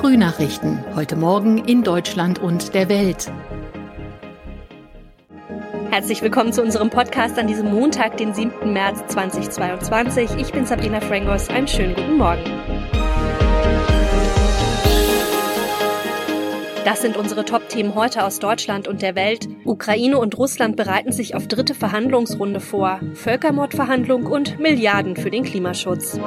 Frühnachrichten. Heute Morgen in Deutschland und der Welt. Herzlich willkommen zu unserem Podcast an diesem Montag, den 7. März 2022. Ich bin Sabrina Frangos. Einen schönen guten Morgen. Das sind unsere Top-Themen heute aus Deutschland und der Welt. Ukraine und Russland bereiten sich auf dritte Verhandlungsrunde vor. Völkermordverhandlung und Milliarden für den Klimaschutz.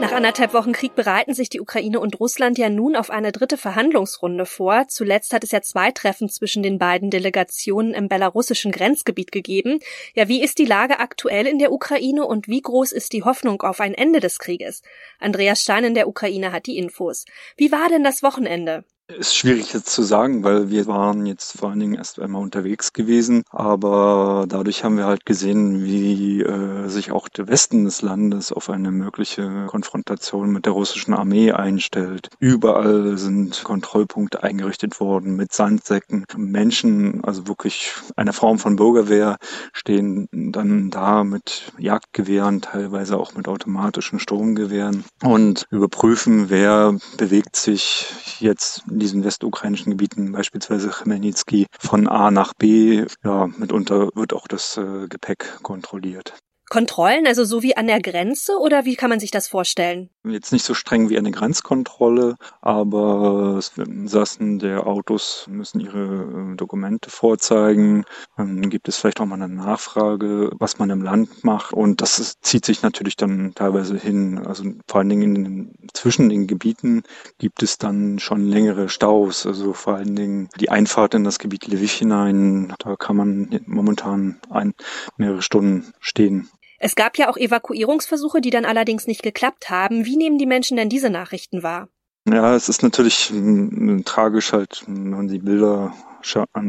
Nach anderthalb Wochen Krieg bereiten sich die Ukraine und Russland ja nun auf eine dritte Verhandlungsrunde vor. Zuletzt hat es ja zwei Treffen zwischen den beiden Delegationen im belarussischen Grenzgebiet gegeben. Ja, wie ist die Lage aktuell in der Ukraine und wie groß ist die Hoffnung auf ein Ende des Krieges? Andreas Stein in der Ukraine hat die Infos. Wie war denn das Wochenende? Ist schwierig jetzt zu sagen, weil wir waren jetzt vor allen Dingen erst einmal unterwegs gewesen, aber dadurch haben wir halt gesehen, wie äh, sich auch der Westen des Landes auf eine mögliche Konfrontation mit der russischen Armee einstellt. Überall sind Kontrollpunkte eingerichtet worden mit Sandsäcken. Menschen, also wirklich eine Form von Bürgerwehr, stehen dann da mit Jagdgewehren, teilweise auch mit automatischen Sturmgewehren und überprüfen, wer bewegt sich jetzt in diesen westukrainischen Gebieten, beispielsweise Chmelnytsky, von A nach B. Ja, mitunter wird auch das äh, Gepäck kontrolliert. Kontrollen, also so wie an der Grenze oder wie kann man sich das vorstellen? Jetzt nicht so streng wie eine Grenzkontrolle, aber Sassen der Autos müssen ihre äh, Dokumente vorzeigen. Dann gibt es vielleicht auch mal eine Nachfrage, was man im Land macht und das ist, zieht sich natürlich dann teilweise hin. Also vor allen Dingen in den, zwischen den Gebieten gibt es dann schon längere Staus. Also vor allen Dingen die Einfahrt in das Gebiet Lviv hinein, da kann man momentan ein, mehrere Stunden stehen. Es gab ja auch Evakuierungsversuche, die dann allerdings nicht geklappt haben. Wie nehmen die Menschen denn diese Nachrichten wahr? Ja, es ist natürlich äh, tragisch halt, wenn man die Bilder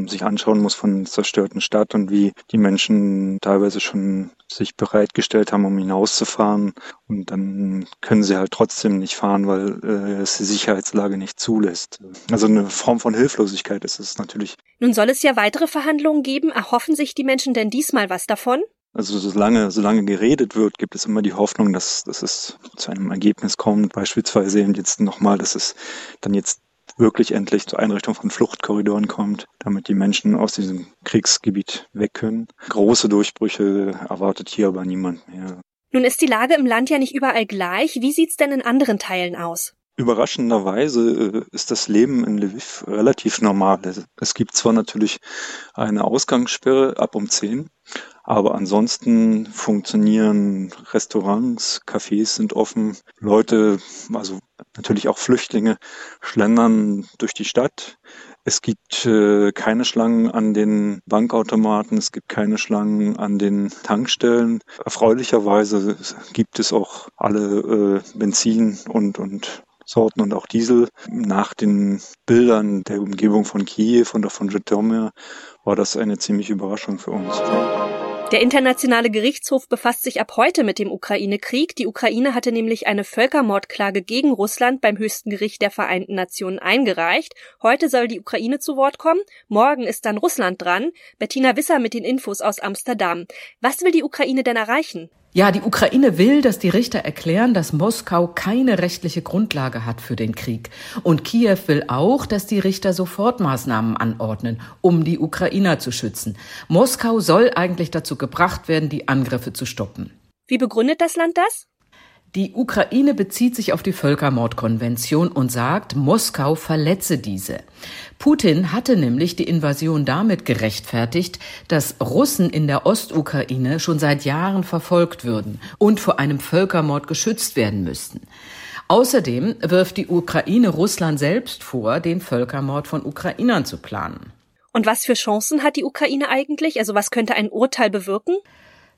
sich anschauen muss von zerstörten Stadt und wie die Menschen teilweise schon sich bereitgestellt haben, um hinauszufahren. Und dann können sie halt trotzdem nicht fahren, weil äh, es die Sicherheitslage nicht zulässt. Also eine Form von Hilflosigkeit ist es natürlich. Nun soll es ja weitere Verhandlungen geben. Erhoffen sich die Menschen denn diesmal was davon? Also solange, solange geredet wird, gibt es immer die Hoffnung, dass, dass es zu einem Ergebnis kommt. Beispielsweise eben jetzt nochmal, dass es dann jetzt wirklich endlich zur Einrichtung von Fluchtkorridoren kommt, damit die Menschen aus diesem Kriegsgebiet weg können. Große Durchbrüche erwartet hier aber niemand mehr. Nun ist die Lage im Land ja nicht überall gleich. Wie sieht's denn in anderen Teilen aus? Überraschenderweise äh, ist das Leben in Lviv relativ normal. Es gibt zwar natürlich eine Ausgangssperre ab um 10, aber ansonsten funktionieren Restaurants, Cafés sind offen, Leute, also natürlich auch Flüchtlinge, schlendern durch die Stadt. Es gibt äh, keine Schlangen an den Bankautomaten, es gibt keine Schlangen an den Tankstellen. Erfreulicherweise gibt es auch alle äh, Benzin und, und Sorten und auch Diesel. Nach den Bildern der Umgebung von Kiew und auch von Zhytomyr war das eine ziemliche Überraschung für uns. Der Internationale Gerichtshof befasst sich ab heute mit dem Ukraine-Krieg. Die Ukraine hatte nämlich eine Völkermordklage gegen Russland beim höchsten Gericht der Vereinten Nationen eingereicht. Heute soll die Ukraine zu Wort kommen. Morgen ist dann Russland dran. Bettina Wisser mit den Infos aus Amsterdam. Was will die Ukraine denn erreichen? Ja, die Ukraine will, dass die Richter erklären, dass Moskau keine rechtliche Grundlage hat für den Krieg. Und Kiew will auch, dass die Richter Sofortmaßnahmen anordnen, um die Ukrainer zu schützen. Moskau soll eigentlich dazu gebracht werden, die Angriffe zu stoppen. Wie begründet das Land das? Die Ukraine bezieht sich auf die Völkermordkonvention und sagt, Moskau verletze diese. Putin hatte nämlich die Invasion damit gerechtfertigt, dass Russen in der Ostukraine schon seit Jahren verfolgt würden und vor einem Völkermord geschützt werden müssten. Außerdem wirft die Ukraine Russland selbst vor, den Völkermord von Ukrainern zu planen. Und was für Chancen hat die Ukraine eigentlich? Also was könnte ein Urteil bewirken?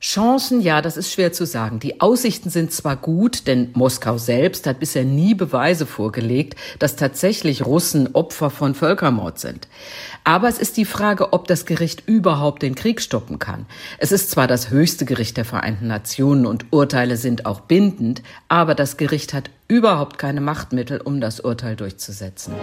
Chancen, ja, das ist schwer zu sagen. Die Aussichten sind zwar gut, denn Moskau selbst hat bisher nie Beweise vorgelegt, dass tatsächlich Russen Opfer von Völkermord sind. Aber es ist die Frage, ob das Gericht überhaupt den Krieg stoppen kann. Es ist zwar das höchste Gericht der Vereinten Nationen und Urteile sind auch bindend, aber das Gericht hat überhaupt keine Machtmittel, um das Urteil durchzusetzen.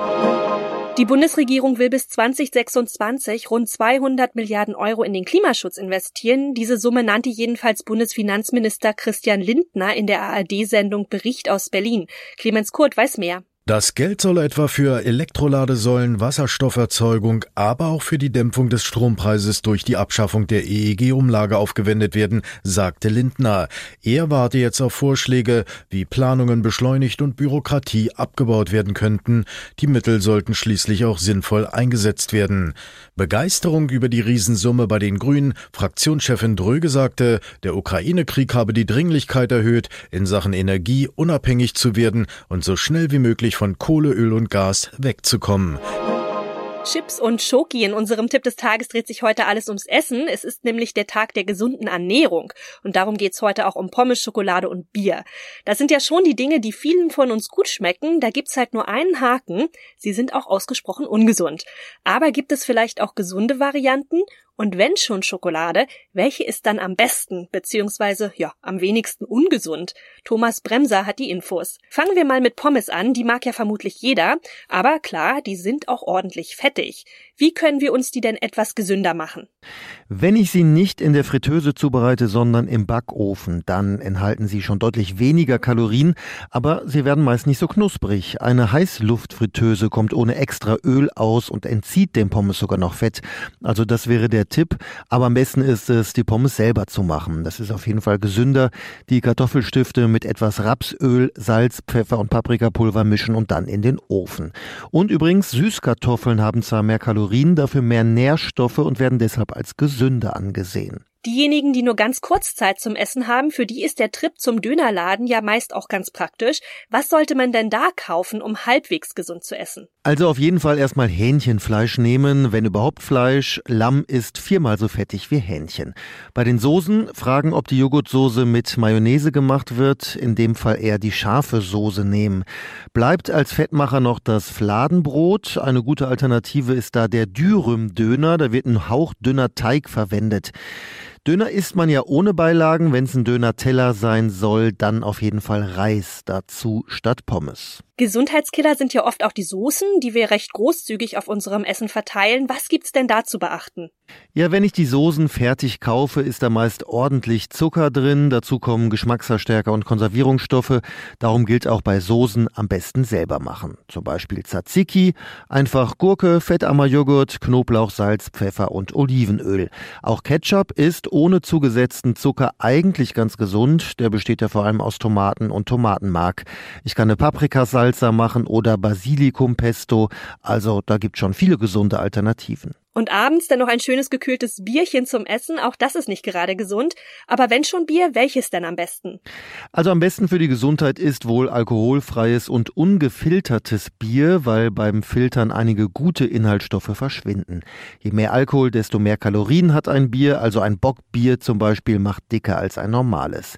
Die Bundesregierung will bis 2026 rund 200 Milliarden Euro in den Klimaschutz investieren. Diese Summe nannte jedenfalls Bundesfinanzminister Christian Lindner in der ARD-Sendung Bericht aus Berlin. Clemens Kurt weiß mehr. Das Geld soll etwa für Elektroladesäulen, Wasserstofferzeugung, aber auch für die Dämpfung des Strompreises durch die Abschaffung der EEG-Umlage aufgewendet werden, sagte Lindner. Er warte jetzt auf Vorschläge, wie Planungen beschleunigt und Bürokratie abgebaut werden könnten. Die Mittel sollten schließlich auch sinnvoll eingesetzt werden. Begeisterung über die Riesensumme bei den Grünen. Fraktionschefin Dröge sagte, der Ukraine-Krieg habe die Dringlichkeit erhöht, in Sachen Energie unabhängig zu werden und so schnell wie möglich von Kohle, Öl und Gas wegzukommen. Chips und Schoki. In unserem Tipp des Tages dreht sich heute alles ums Essen. Es ist nämlich der Tag der gesunden Ernährung. Und darum geht's heute auch um Pommes, Schokolade und Bier. Das sind ja schon die Dinge, die vielen von uns gut schmecken. Da gibt's halt nur einen Haken. Sie sind auch ausgesprochen ungesund. Aber gibt es vielleicht auch gesunde Varianten? Und wenn schon Schokolade, welche ist dann am besten, beziehungsweise, ja, am wenigsten ungesund? Thomas Bremser hat die Infos. Fangen wir mal mit Pommes an, die mag ja vermutlich jeder, aber klar, die sind auch ordentlich fettig. Wie können wir uns die denn etwas gesünder machen? Wenn ich sie nicht in der Fritteuse zubereite, sondern im Backofen, dann enthalten sie schon deutlich weniger Kalorien, aber sie werden meist nicht so knusprig. Eine Heißluftfritteuse kommt ohne extra Öl aus und entzieht dem Pommes sogar noch Fett. Also das wäre der Tipp. Aber am besten ist es, die Pommes selber zu machen. Das ist auf jeden Fall gesünder. Die Kartoffelstifte mit etwas Rapsöl, Salz, Pfeffer und Paprikapulver mischen und dann in den Ofen. Und übrigens, Süßkartoffeln haben zwar mehr Kalorien, dafür mehr Nährstoffe und werden deshalb als gesünder angesehen. Diejenigen, die nur ganz kurz Zeit zum Essen haben, für die ist der Trip zum Dönerladen ja meist auch ganz praktisch. Was sollte man denn da kaufen, um halbwegs gesund zu essen? Also auf jeden Fall erstmal Hähnchenfleisch nehmen, wenn überhaupt Fleisch. Lamm ist viermal so fettig wie Hähnchen. Bei den Soßen fragen, ob die Joghurtsoße mit Mayonnaise gemacht wird, in dem Fall eher die scharfe Soße nehmen. Bleibt als Fettmacher noch das Fladenbrot. Eine gute Alternative ist da der Dürüm-Döner, da wird ein hauchdünner Teig verwendet. Döner isst man ja ohne Beilagen. Wenn es ein Döner-Teller sein soll, dann auf jeden Fall Reis dazu statt Pommes. Gesundheitskiller sind ja oft auch die Soßen, die wir recht großzügig auf unserem Essen verteilen. Was gibt's denn da zu beachten? Ja, wenn ich die Soßen fertig kaufe, ist da meist ordentlich Zucker drin. Dazu kommen Geschmacksverstärker und Konservierungsstoffe. Darum gilt auch bei Soßen am besten selber machen. Zum Beispiel Tzatziki, einfach Gurke, fettarmer Joghurt, Knoblauch, Salz, Pfeffer und Olivenöl. Auch Ketchup ist ohne zugesetzten Zucker eigentlich ganz gesund. Der besteht ja vor allem aus Tomaten und Tomatenmark. Ich kann eine Paprikasalz Salsa machen oder Basilikumpesto. Also da gibt schon viele gesunde Alternativen. Und abends dann noch ein schönes gekühltes Bierchen zum Essen, auch das ist nicht gerade gesund. Aber wenn schon Bier, welches denn am besten? Also am besten für die Gesundheit ist wohl alkoholfreies und ungefiltertes Bier, weil beim Filtern einige gute Inhaltsstoffe verschwinden. Je mehr Alkohol, desto mehr Kalorien hat ein Bier, also ein Bockbier zum Beispiel macht dicker als ein normales.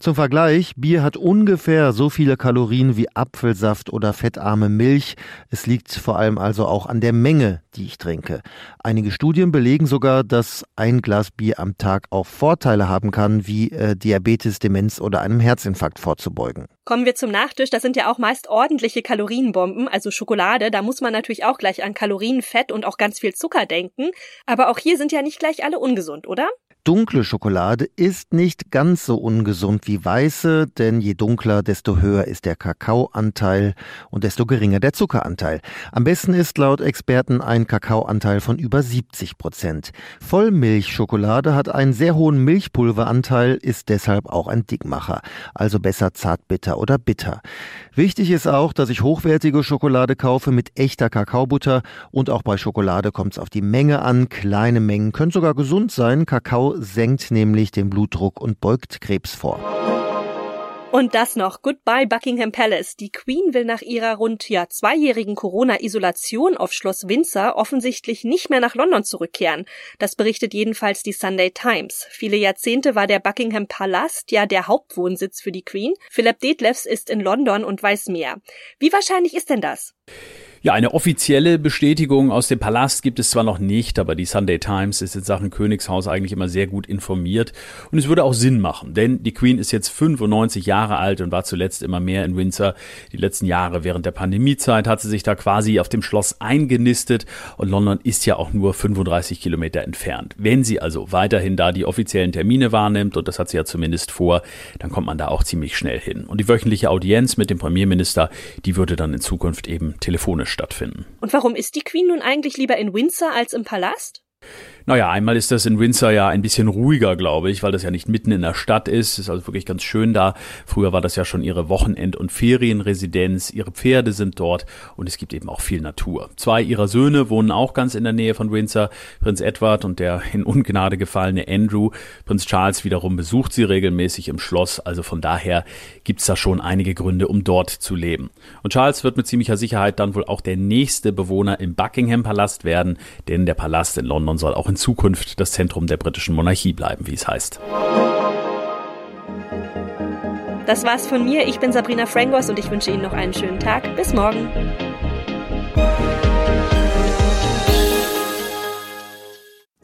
Zum Vergleich, Bier hat ungefähr so viele Kalorien wie Apfelsaft oder fettarme Milch. Es liegt vor allem also auch an der Menge, die ich trinke. Einige Studien belegen sogar, dass ein Glas Bier am Tag auch Vorteile haben kann, wie äh, Diabetes, Demenz oder einem Herzinfarkt vorzubeugen. Kommen wir zum Nachtisch. Das sind ja auch meist ordentliche Kalorienbomben, also Schokolade. Da muss man natürlich auch gleich an Kalorien, Fett und auch ganz viel Zucker denken. Aber auch hier sind ja nicht gleich alle ungesund, oder? Dunkle Schokolade ist nicht ganz so ungesund wie weiße, denn je dunkler, desto höher ist der Kakaoanteil und desto geringer der Zuckeranteil. Am besten ist laut Experten ein Kakaoanteil von über 70 Prozent. Vollmilchschokolade hat einen sehr hohen Milchpulveranteil, ist deshalb auch ein Dickmacher, also besser zartbitter oder bitter. Wichtig ist auch, dass ich hochwertige Schokolade kaufe mit echter Kakaobutter und auch bei Schokolade kommt es auf die Menge an. Kleine Mengen können sogar gesund sein. Kakao senkt nämlich den Blutdruck und beugt Krebs vor. Und das noch. Goodbye Buckingham Palace. Die Queen will nach ihrer rund ja zweijährigen Corona-Isolation auf Schloss Windsor offensichtlich nicht mehr nach London zurückkehren. Das berichtet jedenfalls die Sunday Times. Viele Jahrzehnte war der Buckingham Palast ja der Hauptwohnsitz für die Queen. Philip Detlefs ist in London und weiß mehr. Wie wahrscheinlich ist denn das? Ja, eine offizielle Bestätigung aus dem Palast gibt es zwar noch nicht, aber die Sunday Times ist in Sachen Königshaus eigentlich immer sehr gut informiert. Und es würde auch Sinn machen, denn die Queen ist jetzt 95 Jahre alt und war zuletzt immer mehr in Windsor. Die letzten Jahre während der Pandemiezeit hat sie sich da quasi auf dem Schloss eingenistet und London ist ja auch nur 35 Kilometer entfernt. Wenn sie also weiterhin da die offiziellen Termine wahrnimmt, und das hat sie ja zumindest vor, dann kommt man da auch ziemlich schnell hin. Und die wöchentliche Audienz mit dem Premierminister, die würde dann in Zukunft eben telefonisch stattfinden. Und warum ist die Queen nun eigentlich lieber in Windsor als im Palast? Naja, einmal ist das in Windsor ja ein bisschen ruhiger, glaube ich, weil das ja nicht mitten in der Stadt ist. Ist also wirklich ganz schön da. Früher war das ja schon ihre Wochenend- und Ferienresidenz. Ihre Pferde sind dort und es gibt eben auch viel Natur. Zwei ihrer Söhne wohnen auch ganz in der Nähe von Windsor. Prinz Edward und der in Ungnade gefallene Andrew. Prinz Charles wiederum besucht sie regelmäßig im Schloss. Also von daher gibt's da schon einige Gründe, um dort zu leben. Und Charles wird mit ziemlicher Sicherheit dann wohl auch der nächste Bewohner im Buckingham Palast werden, denn der Palast in London soll auch in Zukunft das Zentrum der britischen Monarchie bleiben, wie es heißt. Das war's von mir. Ich bin Sabrina Frangos und ich wünsche Ihnen noch einen schönen Tag. Bis morgen.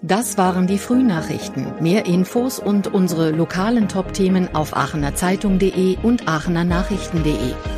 Das waren die Frühnachrichten. Mehr Infos und unsere lokalen Top-Themen auf aachenerzeitung.de und aachenernachrichten.de.